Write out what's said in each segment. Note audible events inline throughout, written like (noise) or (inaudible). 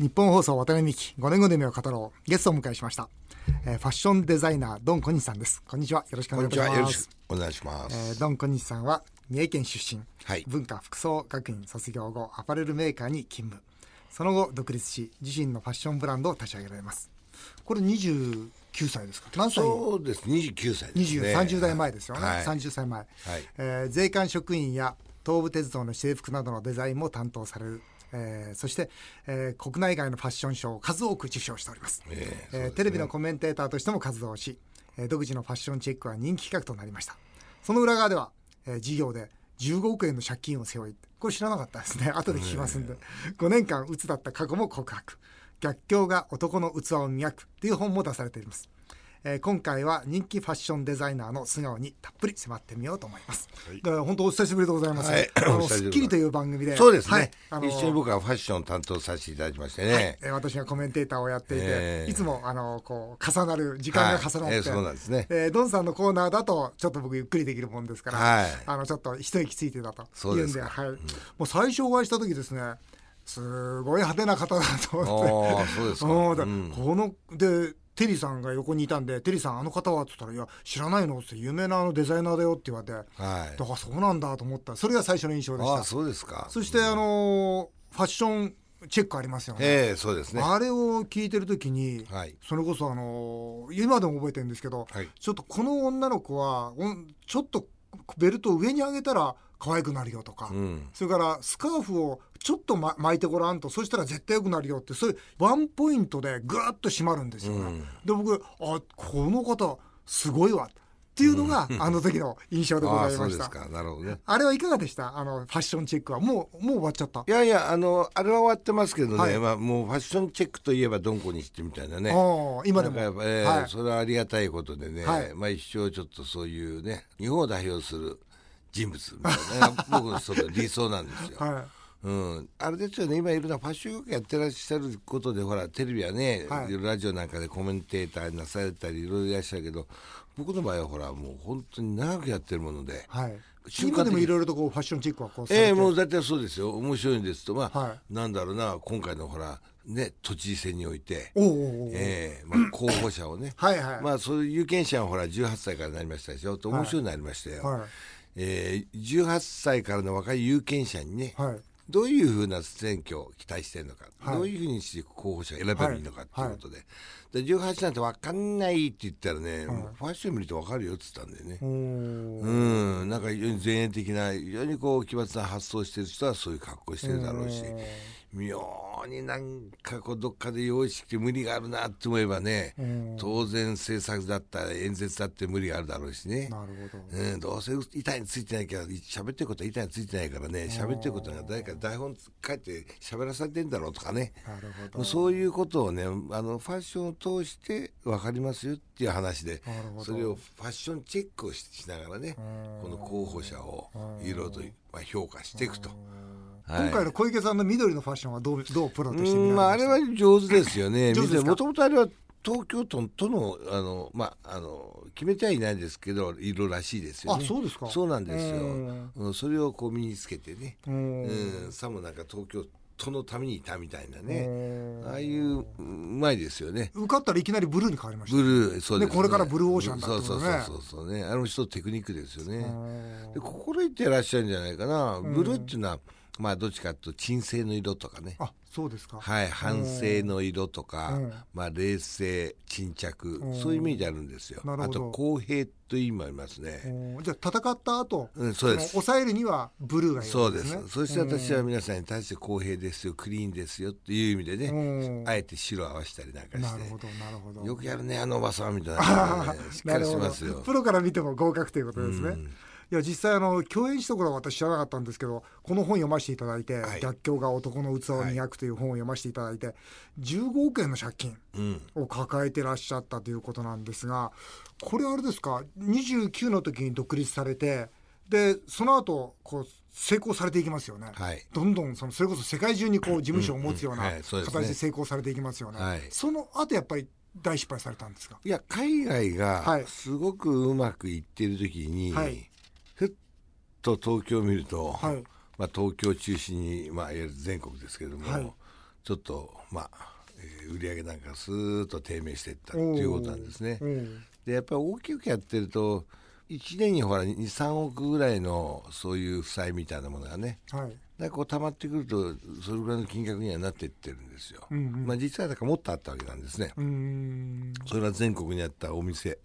日本放送渡辺美希5年後の夢を語ろう。ゲストをお迎えしました、えーファッションデザイナードン小西さんです。こんにちは。よろしくお願いします。にちは。よろしくお願いします、えードン小西さんは三重県出身、はい。文化服装学院卒業後アパレルメーカーに勤務。その後独立し自身のファッションブランドを立ち上げられます。これ29歳ですか？何歳？そうです。29歳です20、ね30代前ですよね、はい。30歳前、えー税関職員や東武鉄道の制服などのデザインも担当される、えーそして、えー国内外のファッション賞を数多く受賞しております,、ええーテレビのコメンテーターとしても活動し、えー独自のファッションチェックは人気企画となりました。その裏側では、えー事業で15億円の借金を背負いこれ知らなかったですね。(laughs) 後で聞きますんで、5年間鬱だった過去も告白。逆境が男の器を磨くという本も出されていますえー今回は人気ファッションデザイナーの素顔にたっぷり迫ってみようと思います。だから本当お久しぶりでございます。はい。あの (laughs) スッキリという番組で、そうですね、はい。あの一緒に僕はファッションを担当させていただきましてね、えー私がコメンテーターをやっていて、えー。いつもあのこう重なる時間が重なって、はいえーそうなんですね。えードンさんのコーナーだとちょっと僕ゆっくりできるもんですから、はい。あのちょっと一息ついてたというんで、はい、もう最初お会いした時ですね。すごい派手な方だと思って。ああそうですか、(laughs) うん。このでテリーさんが横にいたんで「テリーさんあの方は?」って言ったら「いや知らないの?」って有名なあのデザイナーだよって言われて、はい。だからそうなんだと思った。それが最初の印象でした。ああそうですか。そしてあのーファッションチェックありますよね、ええそうですね。あれを聞いてる時に、はい。それこそあのー今でも覚えてるんですけど、はい。ちょっとこの女の子はちょっとベルトを上に上げたら可愛くなるよとか、うん。それからスカーフをちょっと、ま、巻いてごらんと。そしたら絶対良くなるよって。そういうワンポイントでぐーっと締まるんですよ。ね。うん。で僕あこの方すごいわ。っていうのが、あの時の印象でございました。そうですか。なるほどね。あれはいかがでした？あのファッションチェックは。もうもう終わっちゃった。いやいやあのあれは終わってますけどね、はい。まあ、もうファッションチェックといえばどんこにしてみたいなね。今でも、えーはい。それはありがたいことでね、はい。まあ一生ちょっとそういうね日本を代表する人物みたいな僕のその理想なんですよ。はうん、あれですよね。今いろんなファッション業界やってらっしゃることでほらテレビはね、はい。ラジオなんかでコメンテーターになされたりいろいろいらっしゃるけど僕の場合はほらもう本当に長くやってるもので、いはい。瞬間でもいろいろとこうファッションチェックはこうええもう大体そうですよ。面白いんですと。まあ、はなんだろうな今回のほらね都知事選において、ええまあ、候補者をね。はいはい、まあそういう有権者はほら18歳からなりましたでしょ。と面白いになりましたよ、はいえー、18歳からの若い有権者にね、はい。どういうふうな選挙を期待してるのか、はい。どういうふうにして候補者を選べばいいのかっていうことで,、で18なんて分かんないって言ったらね、ファッション見ると分かるよって言ったんでね。お、ー。うん、なんか非常に前衛的な非常にこう奇抜な発想してる人はそういう格好してるだろうし妙になんかこうどっかで用意して無理があるなって思えばねうん。当然政策だったら演説だって無理があるだろうしね。なるほど。うん、どうせ板についてないから喋ってることは板についてないからね。喋ってることが誰か台本書いて喋らされてんだろうとかね。なるほど。そういうことをねあのファッションを通して分かりますよっていう話でそれをファッションチェックをししながらねこの候補者をいろいろと、まあ、評価していくと。はい今回の小池さんの緑のファッションはどうどうプロとして見うんまあ、あれは上手ですよね。(laughs) もともとあれは東京都とのあの、まあ、あの決めてはいないですけど色らしいですよね。あそうですかそうなんですよ。うんうん、それをこう身につけてね、うんうん、さもなんか東京都のためにいたみたいなうね、んああいううまいですよね。受かったらいきなりブルーに変わりましたブルー、そうです、ね。でこれからブルーオーシャンだってそうことねそうそうそうそうね。あの人テクニックですよね。うんで心得てらっしゃるんじゃないかな。ブルーっていうのは、まあどっちかというと鎮静の色とかね。あそうですか。はい、反省の色とか、うん。まあ、冷静沈着、ん。そういうイメージあるんですよ。なるほど。あと公平という意味もありますね、うん。じゃあ戦った後、うんそうです。の抑えるにはブルーがいいそうです。そして私は皆さんに対して公平ですよクリーンですよっていう意味でね、うん。あえて白を合わせたりなんかして。なるほどなるほど。よくやるねあのおばさんみたいな。(laughs) ね、しっかりしますよ。プロから見ても合格ということですね、うんいや実際あの共演したことは私知らなかったんですけどこの本読ませていただいて「はい。逆境が男の器を磨く」という本を読ませていただいて15億円の借金うん。を抱えてらっしゃったということなんですがこれあれですか？29の時に独立されてでその後こう成功されていきますよね、はい。どんどんそのそれこそ世界中にこう事務所を持つような形で成功されていきますよね、はい。その後やっぱり大失敗されたんですか？いや海外はい。がすごくうまくいってる時に、はいと東京を見ると、はい。まあ、東京を中心に、まあ、いわゆる全国ですけれども、はい。ちょっとまあ、えー売り上げなんかスーッと低迷していったっていうことなんですね。うん。でやっぱり大きくやってると1年にほら23億ぐらいのそういう負債みたいなものがねはい。だからこう溜まってくるとそれぐらいの金額にはなっていってるんですよ、うんうん。まあ、実はだからもっとあったわけなんですね、それは全国にあったお店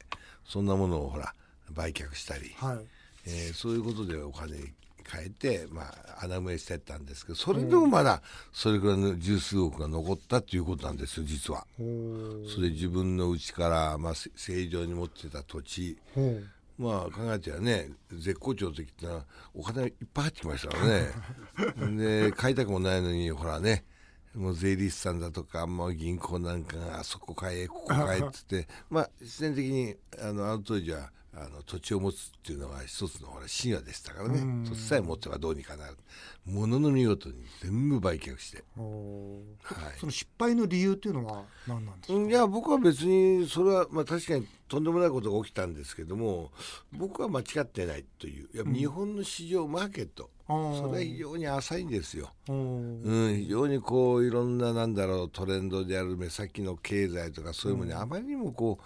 そんなものをほら売却したり、はいえーそういうことでお金に変えて、まあ、穴埋めしてったんですけどそれでもまだそれぐらいの十数億が残ったっていうことなんですよ実は。それ自分の家から、まあ、せ正常に持ってた土地まあ考えてはね絶好調の時ってのはお金いっぱい入ってきましたからね。(laughs) で買いたくもないのにほらねもう税理士さんだとか、まあ、銀行なんかがあそこ買えここ買えっつって (laughs) まあ自然的にあのあの当時はあの土地を持つっていうのが一つのほら神話でしたからね。うん。土地さえ持ってばどうにかなる。ものの見事に全部売却して。はい。その失敗の理由っていうのは何なんですか？うんいや僕は別にそれは、まあ、確かにとんでもないことが起きたんですけども僕は間違ってないという。いや日本の市場、マーケット。それは非常に浅いんですよ。うん、非常にこういろんななんだろうトレンドである目先の経済とかそういうものにあまりにもこう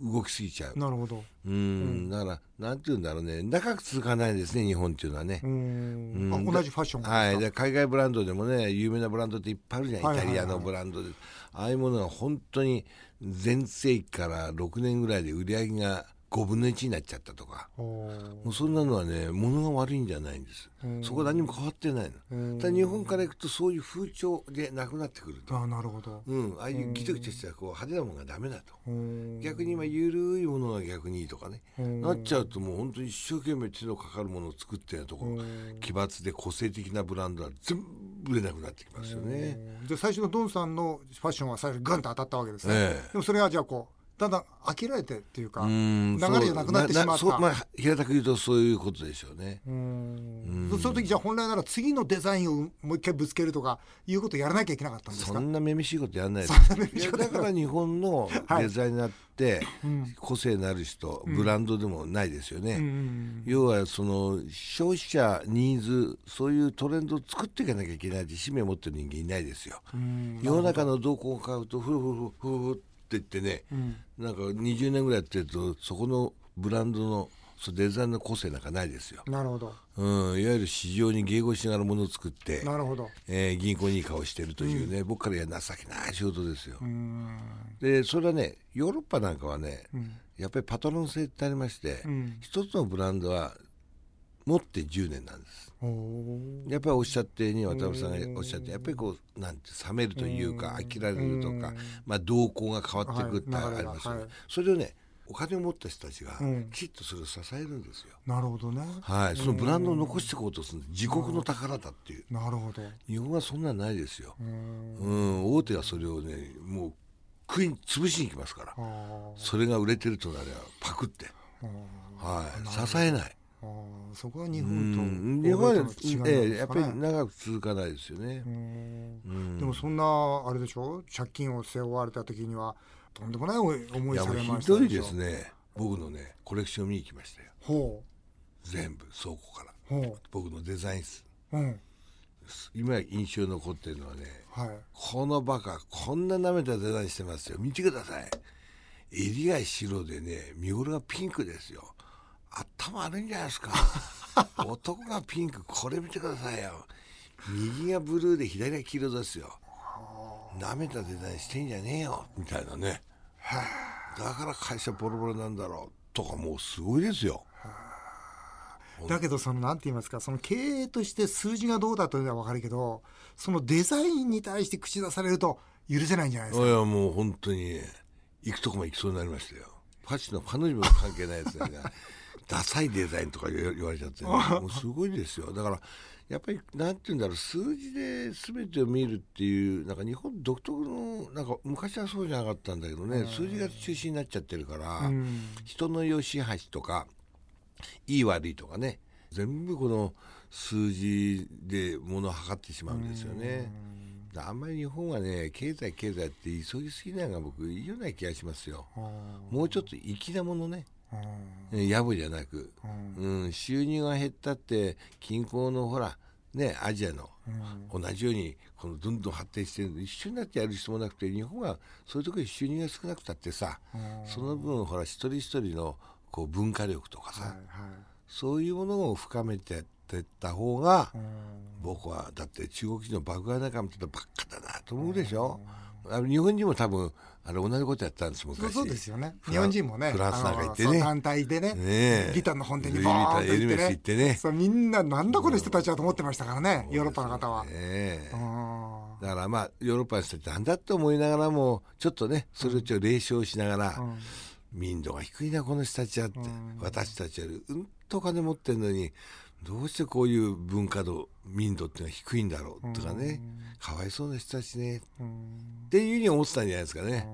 動きすぎちゃう。なるほど。うん、だからなんていうんだろうね。長く続かないですね日本っていうのはね。う。ん。同じファッションがはい、海外ブランドでもね有名なブランドっていっぱいあるじゃん、イタリアのブランドで。ああいうものが本当に全盛期から6年ぐらいで売り上げが5分の1になっちゃったとか。もうそんなのはね物が悪いんじゃないんです。うん。そこは何も変わってないうん。のただ日本から行くとそういう風潮でなくなってくると、うあなるほど。うん、ああいうギトギトしたこう派手なものがダメだと。うん。逆に今緩いものが逆にいいとかね。うん。なっちゃうともう本当に一生懸命手のかかるものを作ってるところうん。奇抜で個性的なブランドは全部売れなくなってきますよね。じゃあ最初のドンさんのファッションは最初ガンと当たったわけですね、ええ。でもそれはじゃあこうだんだん飽きられてっていうかうん流れじゃなくなってしまった。まあ、平たく言うとそういうことでしょうね。うん。そその時じゃあ本来なら次のデザインをもう一回ぶつけるとかいうことをやらなきゃいけなかったんですか？そんなめめしいことやらないです。(laughs) だから日本のはい。デザイナーってうん。個性のある人、ブランドでもないですよね。うん要はその消費者ニーズそういうトレンドを作っていかなきゃいけないって使命を持ってる人間いないですよ。うん。世の中の動向を買うとふるふるふるふるふ言ってね、うん。なんか20年ぐらいやってるとそこのブランドのデザインの個性なんかないですよ。なるほど。うん、いわゆる市場に迎合しながらものを作って、なるほど。えー銀行にいい顔してるというね、僕から言えば情けない仕事ですよ。うん。でそれはねヨーロッパなんかはね、うん。やっぱりパトロン性ってありまして、うん。一つのブランドは持って10年なんです。やっぱりおっしゃってに渡辺さんがおっしゃってやっぱりこうなんて冷めるというか飽きられるとか、まあ、動向が変わっていくってあはい。りますよね、はい。それをねお金を持った人たちがうん。きちっとそれを支えるんですよ、なるほどね。はい、そのブランドを残していこうとする自国の宝だっていう。なるほど。日本はそんなんないですよ、うん。うん、大手はそれをねもう食い潰しに行きますから。それが売れてるとなればパクって、あはい、支えない。ーあーそこは日う本とん。日本は、欧米との違いなんえやっぱり長く続かないですよね。う、ん。うん。でもそんなあれでしょ？借金を背負われた時にはとんでもない思いされましたしょ？ひどいですね。僕のねコレクション見に行きましたよ。ほ全部倉庫から。僕のデザイン室。ううん。今印象に残ってるのはねはい。このバカこんな舐めたデザインしてますよ。見てください。襟が白でね見頃がピンクですよ頭悪いんじゃないですか。(laughs) 男がピンクこれ見てくださいよ。右がブルーで左が黄色ですよ。舐めたデザインしてんじゃねえよ。みたいなね。だから会社ボロボロなんだろうとかもうすごいですよ。だけどそのなんて言いますかその経営として数字がどうだというのは分かるけどそのデザインに対して口出されると許せないんじゃないですか。いやもう本当にね行くとこも行きそうになりましたよ。ファッションの彼女も関係ないやつだがダサいデザインとか言われちゃって、ね、(laughs) もうすごいですよ。だからやっぱりなんて言うんだろう数字で全てを見るっていうなんか日本独特のなんか昔はそうじゃなかったんだけどね数字が中心になっちゃってるから、うん。人の良し悪しとかいい悪いとかね全部この数字で物を測ってしまうんですよね。あんまり日本はね経済経済って急ぎすぎないのが僕いいような気がしますよ。あもうちょっと粋なものねやぶじゃなく、うん。うん、収入が減ったって均衡のほらねアジアのうん。同じようにこのどんどん発展してるの一緒になってやる必要もなくて日本はそういうところに収入が少なくたってさうん。その分ほら一人一人のこう文化力とかさ、はいはい。そういうものを深めてってった方がうん。僕はだって中国人の爆買い仲間ってばっかだなと思うでしょ、あの日本人も多分あれ同じことやったんです昔そうそうですよね。日本人もねフランスなんか行ってね。あのそう団体でねねえ。ギターの本店にバーンとトンエルメス行ってね。そうみんななんだこの人たちはと思ってましたからねヨーロッパの方は。ね。だからまあヨーロッパの人たちなんだって思いながらもちょっとねそれをちょっと冷笑しながら、うん。民度が低いなこの人たちはって、私たちよりうんとお金持ってるのにどうしてこういう文化度民度っていうのは低いんだろうとかね、かわいそうな人たちね。うん。っていうふうに思ってたんじゃないですかね。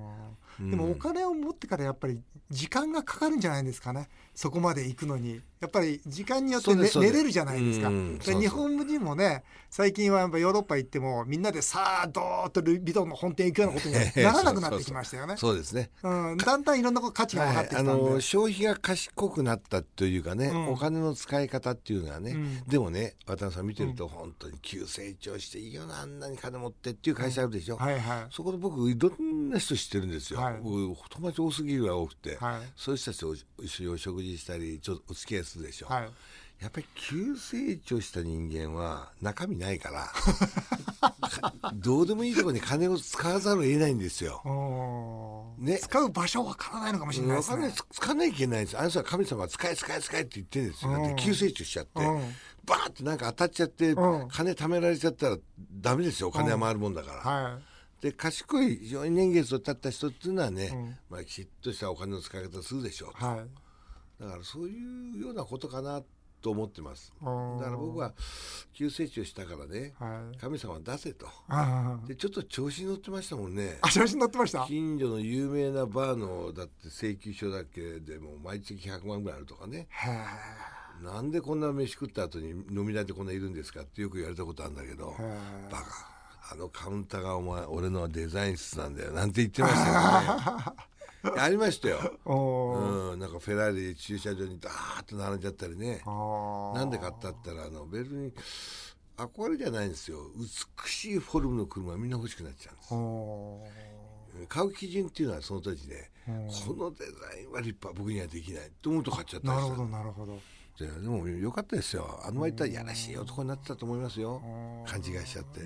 でもお金を持ってからやっぱり時間がかかるんじゃないですかねそこまで行くのにやっぱり時間によって、ね寝れるじゃないですか、うん。で日本人もね最近はやっぱヨーロッパ行ってもみんなでさあどーっとルイ・ヴィトンの本店行くようなことには (laughs) ならなくなってきましたよね。そうですね。うん、だんだんいろんな価値が分かってきたあんで、の消費が賢くなったというかね、うん。お金の使い方っていうのはね、うん。でもね渡辺さん見てると本当に急成長していいよなあんなに金持ってっていう会社あるでしょ、はいはい。そこで僕いろんな人知ってるんですよ、はい。僕友達多すぎるが多くて、はい。そういう人たちと一緒にお食事したりちょっとお付き合いするでしょ、はい。やっぱり急成長した人間は中身ないからか (laughs) どうでもいいところに金を使わざるを得ないんですよ。ね。使う場所わからないのかもしれないですね。わかんない使いけないんですあの人は神様は使え使え使えって言ってるんですよ。だっうんて急成長しちゃって、うん。バーってなんか当たっちゃって、うん。金貯められちゃったらダメですよ。お金は回るもんだから、はで賢い非常に年月を経った人っていうのはね、うん。まあ、きちっとしたお金の使い方をするでしょういはいだからそういうようなことかなと思ってます。うんだから僕は急成長したからねはい。神様出せと。あでちょっと調子に乗ってましたもんね。あ写真載ってました？近所の有名なバーのだって請求書だけでも毎月100万ぐらいあるとかね。なんでこんな飯食った後に飲み代でこんないるんですかってよく言われたことあるんだけどバカ。あのカウンターがお前俺のはデザイン室なんだよなんて言ってましたよね (laughs) (laughs) ありましたよ、(laughs) うん、なんかフェラーリ駐車場にダーッと並んじゃったりね。なんで買ったったらあのベルに憧れじゃないんですよ。美しいフォルムの車みんな欲しくなっちゃうんです。買う基準っていうのはその当時ねうん。このデザインは立派僕にはできないと思うと買っちゃったなるほどなるほど。ででもよかったですよ。あの前言ったらやらしい男になってたと思いますよ。勘違いしちゃって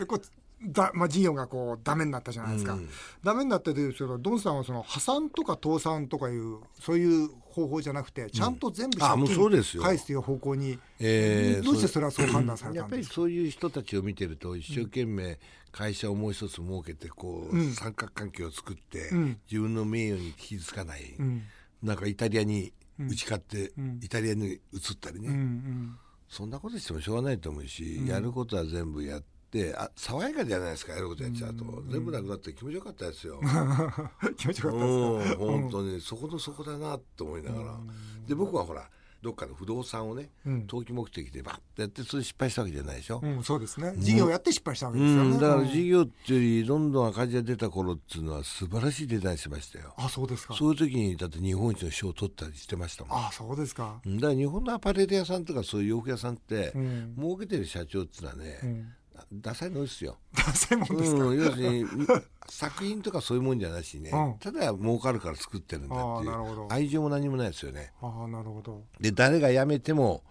だ、まあ、事業がこうダメになったじゃないですか、うん。ダメになったというけどドンさんはその破産とか倒産とかいうそういう方法じゃなくてちゃんと全部あもうそうですよ。借金返すという方向に、えーどうしてそれはそう判断されやっぱりたんですか？そういう人たちを見てると一生懸命会社をもう一つ設けてこう、うん。三角関係を作って、うん。自分の名誉に傷つかない、うん。なんかイタリアに打ち勝って、うん。イタリアに移ったりね、うんうん。そんなことしてもしょうがないと思うし、やることは全部やってあ爽やかじゃないですかやることやっちゃうと、全部なくなって気持ちよかったですよ。(laughs) 気持ちよかったうんですか本当に。そこのそこだなと思いながら、で僕はほらどっかの不動産をね、うん。投機目的でバッてやってそれ失敗したわけじゃないでしょ、うん、そうですね。事業をやって失敗したわけうですよね、ん、だからうん。事業っていうよりどんどん赤字が出た頃っていうのは素晴らしいデザインしてましたよ。あそうですか。そういう時にだって日本一の賞を取ったりしてましたもん。あそうですか。うん。だから日本のアパレル屋さんとかそういう洋服屋さんって、うん。儲けてる社長っていうのはね、うんダサいのですよ、ダサいもんですか、うん、要するに作品とかそういうもんじゃなしね、うん。ただ儲かるから作ってるんだっていう。愛情も何もないですよね。ああなるほど。で誰が辞めても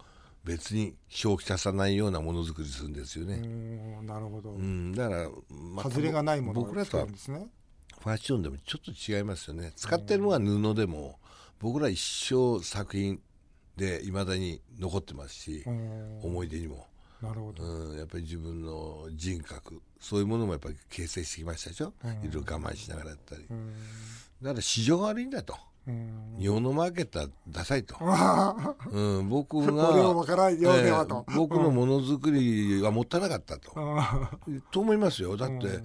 別に消費させないようなものづくりするんですようね、んなるほど、うんだから、また外れがないものを僕らとはファッションでもちょっと違いますよね。使ってるのは布でも僕ら一生作品でいまだに残ってますしうん。思い出にも、なるほど、うん、やっぱり自分の人格。そういうものもやっぱり形成してきましたでしょ、うん。いろいろ我慢しながらやったり、うん。だから市場が悪いんだと。うん。日本のマーケットはダサいと、あうん、僕あが僕のものづくりはもったいなかったと、あと思いますよ。だって、うん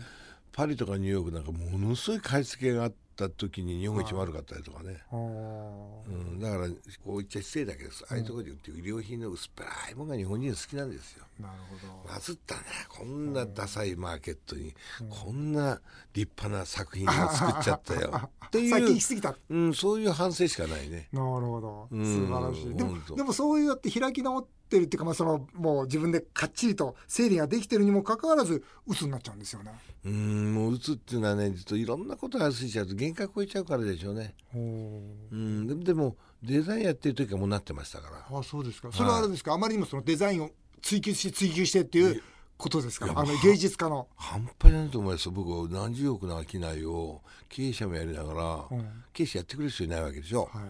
パリとかニューヨークなんかものすごい買い付けがあった時に日本一悪かったりとかね、あうん、だからこう言っちゃ失礼だけどああいうところで売ってる衣料品の薄っぺらいものが日本人好きなんですよ。なるほど。まずったね。こんなダサいマーケットにこんな立派な作品を作っちゃったよ。(laughs) ってい最近ううん、そういう反省しかないね。なるほど。うん。素晴らしい。でもでもそうやって開き直ってってるっていうか、まあ、そのもう自分でかっちりと整理ができてるにもかかわらず鬱になっちゃうんですよね。うんもう鬱っていうのはね実はといろんなことが過ぎちゃうと限界超えちゃうからでしょうね。う。んででもデザインやってる時はもうなってましたから。あそうですか。それはあれですか、あまりにもそのデザインを追求して追求してっていうことですか。あの芸術家の。半端じゃないと思います。よ僕何十億の商いを経営者もやりながら、うん。経営者やってくれる人いないわけでしょ、はい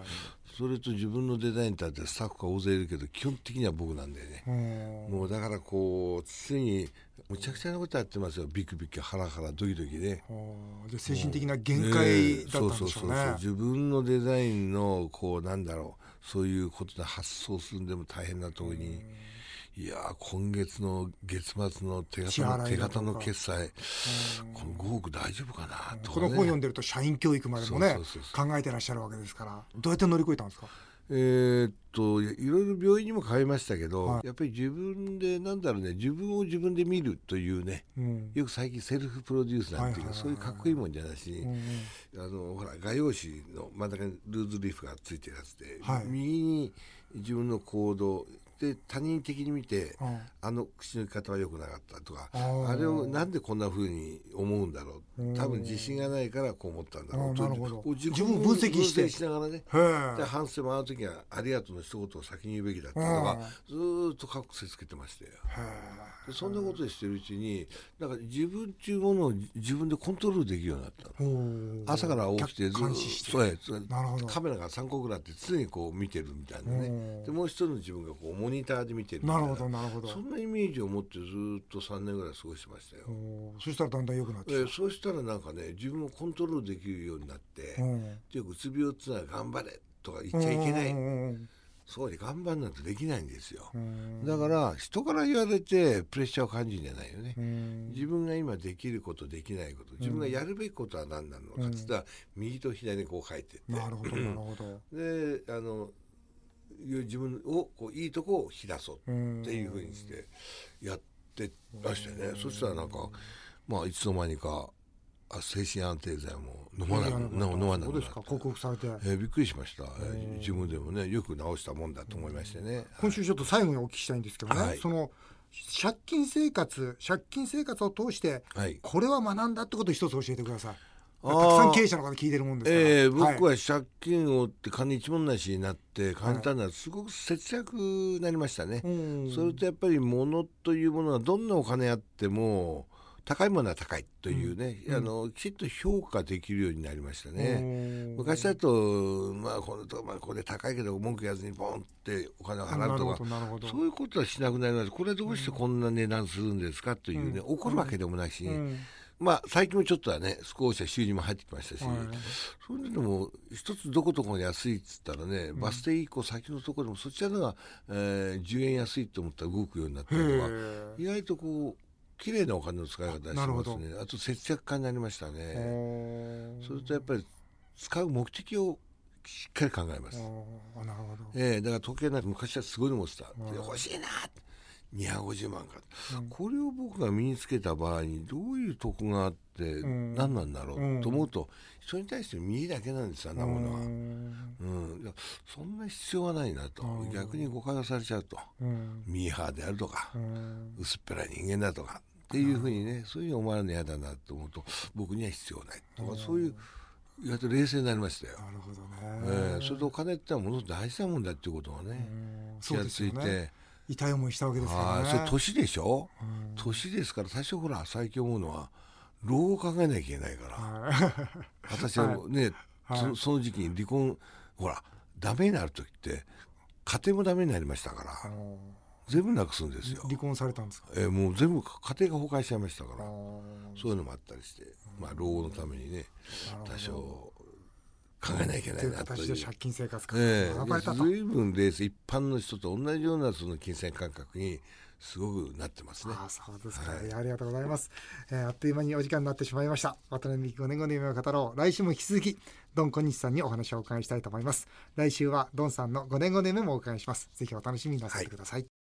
それと自分のデザインに立ってスタッフが大勢いるけど基本的には僕なんだよね、うん。もうだからこう常にむちゃくちゃなことやってますよ。ビクビクハラハラドキドキで。じ精神的な限界だったんでしょうね。自分のデザインのこうなんだろう。そういうことで発想するんでも大変なところに、いやー今月の月末の手支形の手形の決済。この5億大丈夫かな？とか、ね、この本読んでると社員教育までもね考えてらっしゃるわけですから。どうやって乗り越えたんですか？えーっといいろいろ病院にも通いましたけど、はい。やっぱり自分でなんだろうね自分を自分で見るというねうん。よく最近セルフプロデュースなんていうか、はいはいそういうかっこいいもんじゃないし、うんあのほら画用紙の真ん中にルーズリーフがついてるやつで、はい。右に自分の行動で他人的に見て、うん。あの口の方は良くなかったとかあれをなんでこんな風に思うんだろう。うん。多分自信がないからこう思ったんだろう。と自自分を分析して。しながらね。へでえ反省もあの時は「ありがとう」の一言を先に言うべきだったとかずーっとかっこつけてましたよ。でそんなことしてるうちになんか自分っていうものを自分でコントロールできるようになったの。朝から起きてずっとカメラが3個ぐらいあって常にこう見てるみたいなね。うん。でもう一人の自分がこうモニターで見てるな。るほどなるほど。そんなイメージを持ってずっと3年ぐらい過ごしてましたよ、そしたらだんだん良くなってきた。えそうしたらなんかね自分をコントロールできるようになって、うん。でうつ病っていうのは頑張れとか言っちゃいけない、うんうんそうに頑張んないとできないんですよ、うん。だから人から言われてプレッシャーを感じるんじゃないよね、うん。自分が今できることできないこと自分がやるべきことは何なのかっつったら、右と左にこう書いてって。なるほどなるほど。であのいう自分をこういいとこを引き出そうっていうふうにしてやってらしてね、そしたらなんかまあいつの間にかあ精神安定剤も飲まなく飲飲まなそうですか。くなって。克服されて。えーびっくりしました、えー。自分でもねよく治したもんだと思いましてね、今週ちょっと最後にお聞きしたいんですけどね、はい。その借金生活借金生活を通してはい。これは学んだってことを一つ教えてくださいたくさん経営者の方聞いてるもんですから、えー僕はは借金を負って金一文なしになって感じたのはすごく節約になりましたね、うん。それとやっぱり物というものはどんなお金あっても高いものは高いというね、あのきちっと評価できるようになりましたね。うん。昔だと、まあ、このとまあ、これ高いけど文句言わずにボンってお金を払うとかほどなるほど。そういうことはしなくなりましたこれはどうしてこんな値段するんですかというね、怒るわけでもないし、うんまあ最近もちょっとはね少しは収入も入ってきましたし、はい。それでも一つどこどこが安いっつったらね、バス停以降先のところでもそちらのが、えー10円安いと思ったら動くようになったりとかへー。意外とこう綺麗なお金の使い方してますね。あと節約家になりましたね。それとやっぱり使う目的をしっかり考えます、なるほど。ええだから時計なんか昔はすごいの持ってた、で欲しいな250万か、これを僕が身につけた場合にどういう得があってん。何なんだろうん。うと思うと人に対して見えだけなんですよあんなものは。うん。そんな必要はないなと。逆に誤解をされちゃうと。うん。ミーハーであるとかうん。薄っぺらい人間だとかっていうふうにねそういうふうに思われるの嫌だなと思うと僕には必要ないとかそういう意外と冷静になりましたよ。なるほどえね。えそれとお金ってのはものすごく大事なもんだっていうことがねうん。気がついて痛い思いしたわけですからね。はいそれ年でしょ？年ですから最初ほら最近思うのは老後を考えなきゃいけないから。はい。私はね、はい。そその時期に離婚ほらダメになる時って家庭もダメになりましたから全部なくすんですよ、離婚されたんですか？えーもう全部家庭が崩壊しちゃいましたから。そういうのもあったりして、まあ、老後のためにね多少考えなきゃいけなといなという。形で借金生活かええ。学ばれたと。随分冷静。一般の人と同じようなその金銭感覚にすごくなってますね。ああそうですか、い。やありがとうございます、えーあっという間にお時間になってしまいました。渡辺美希5年後の夢を語ろう。来週も引き続きドン小西さんにお話をお伺いしたいと思います。来週はドンさんの5年後の夢もお伺いします。ぜひお楽しみになさってください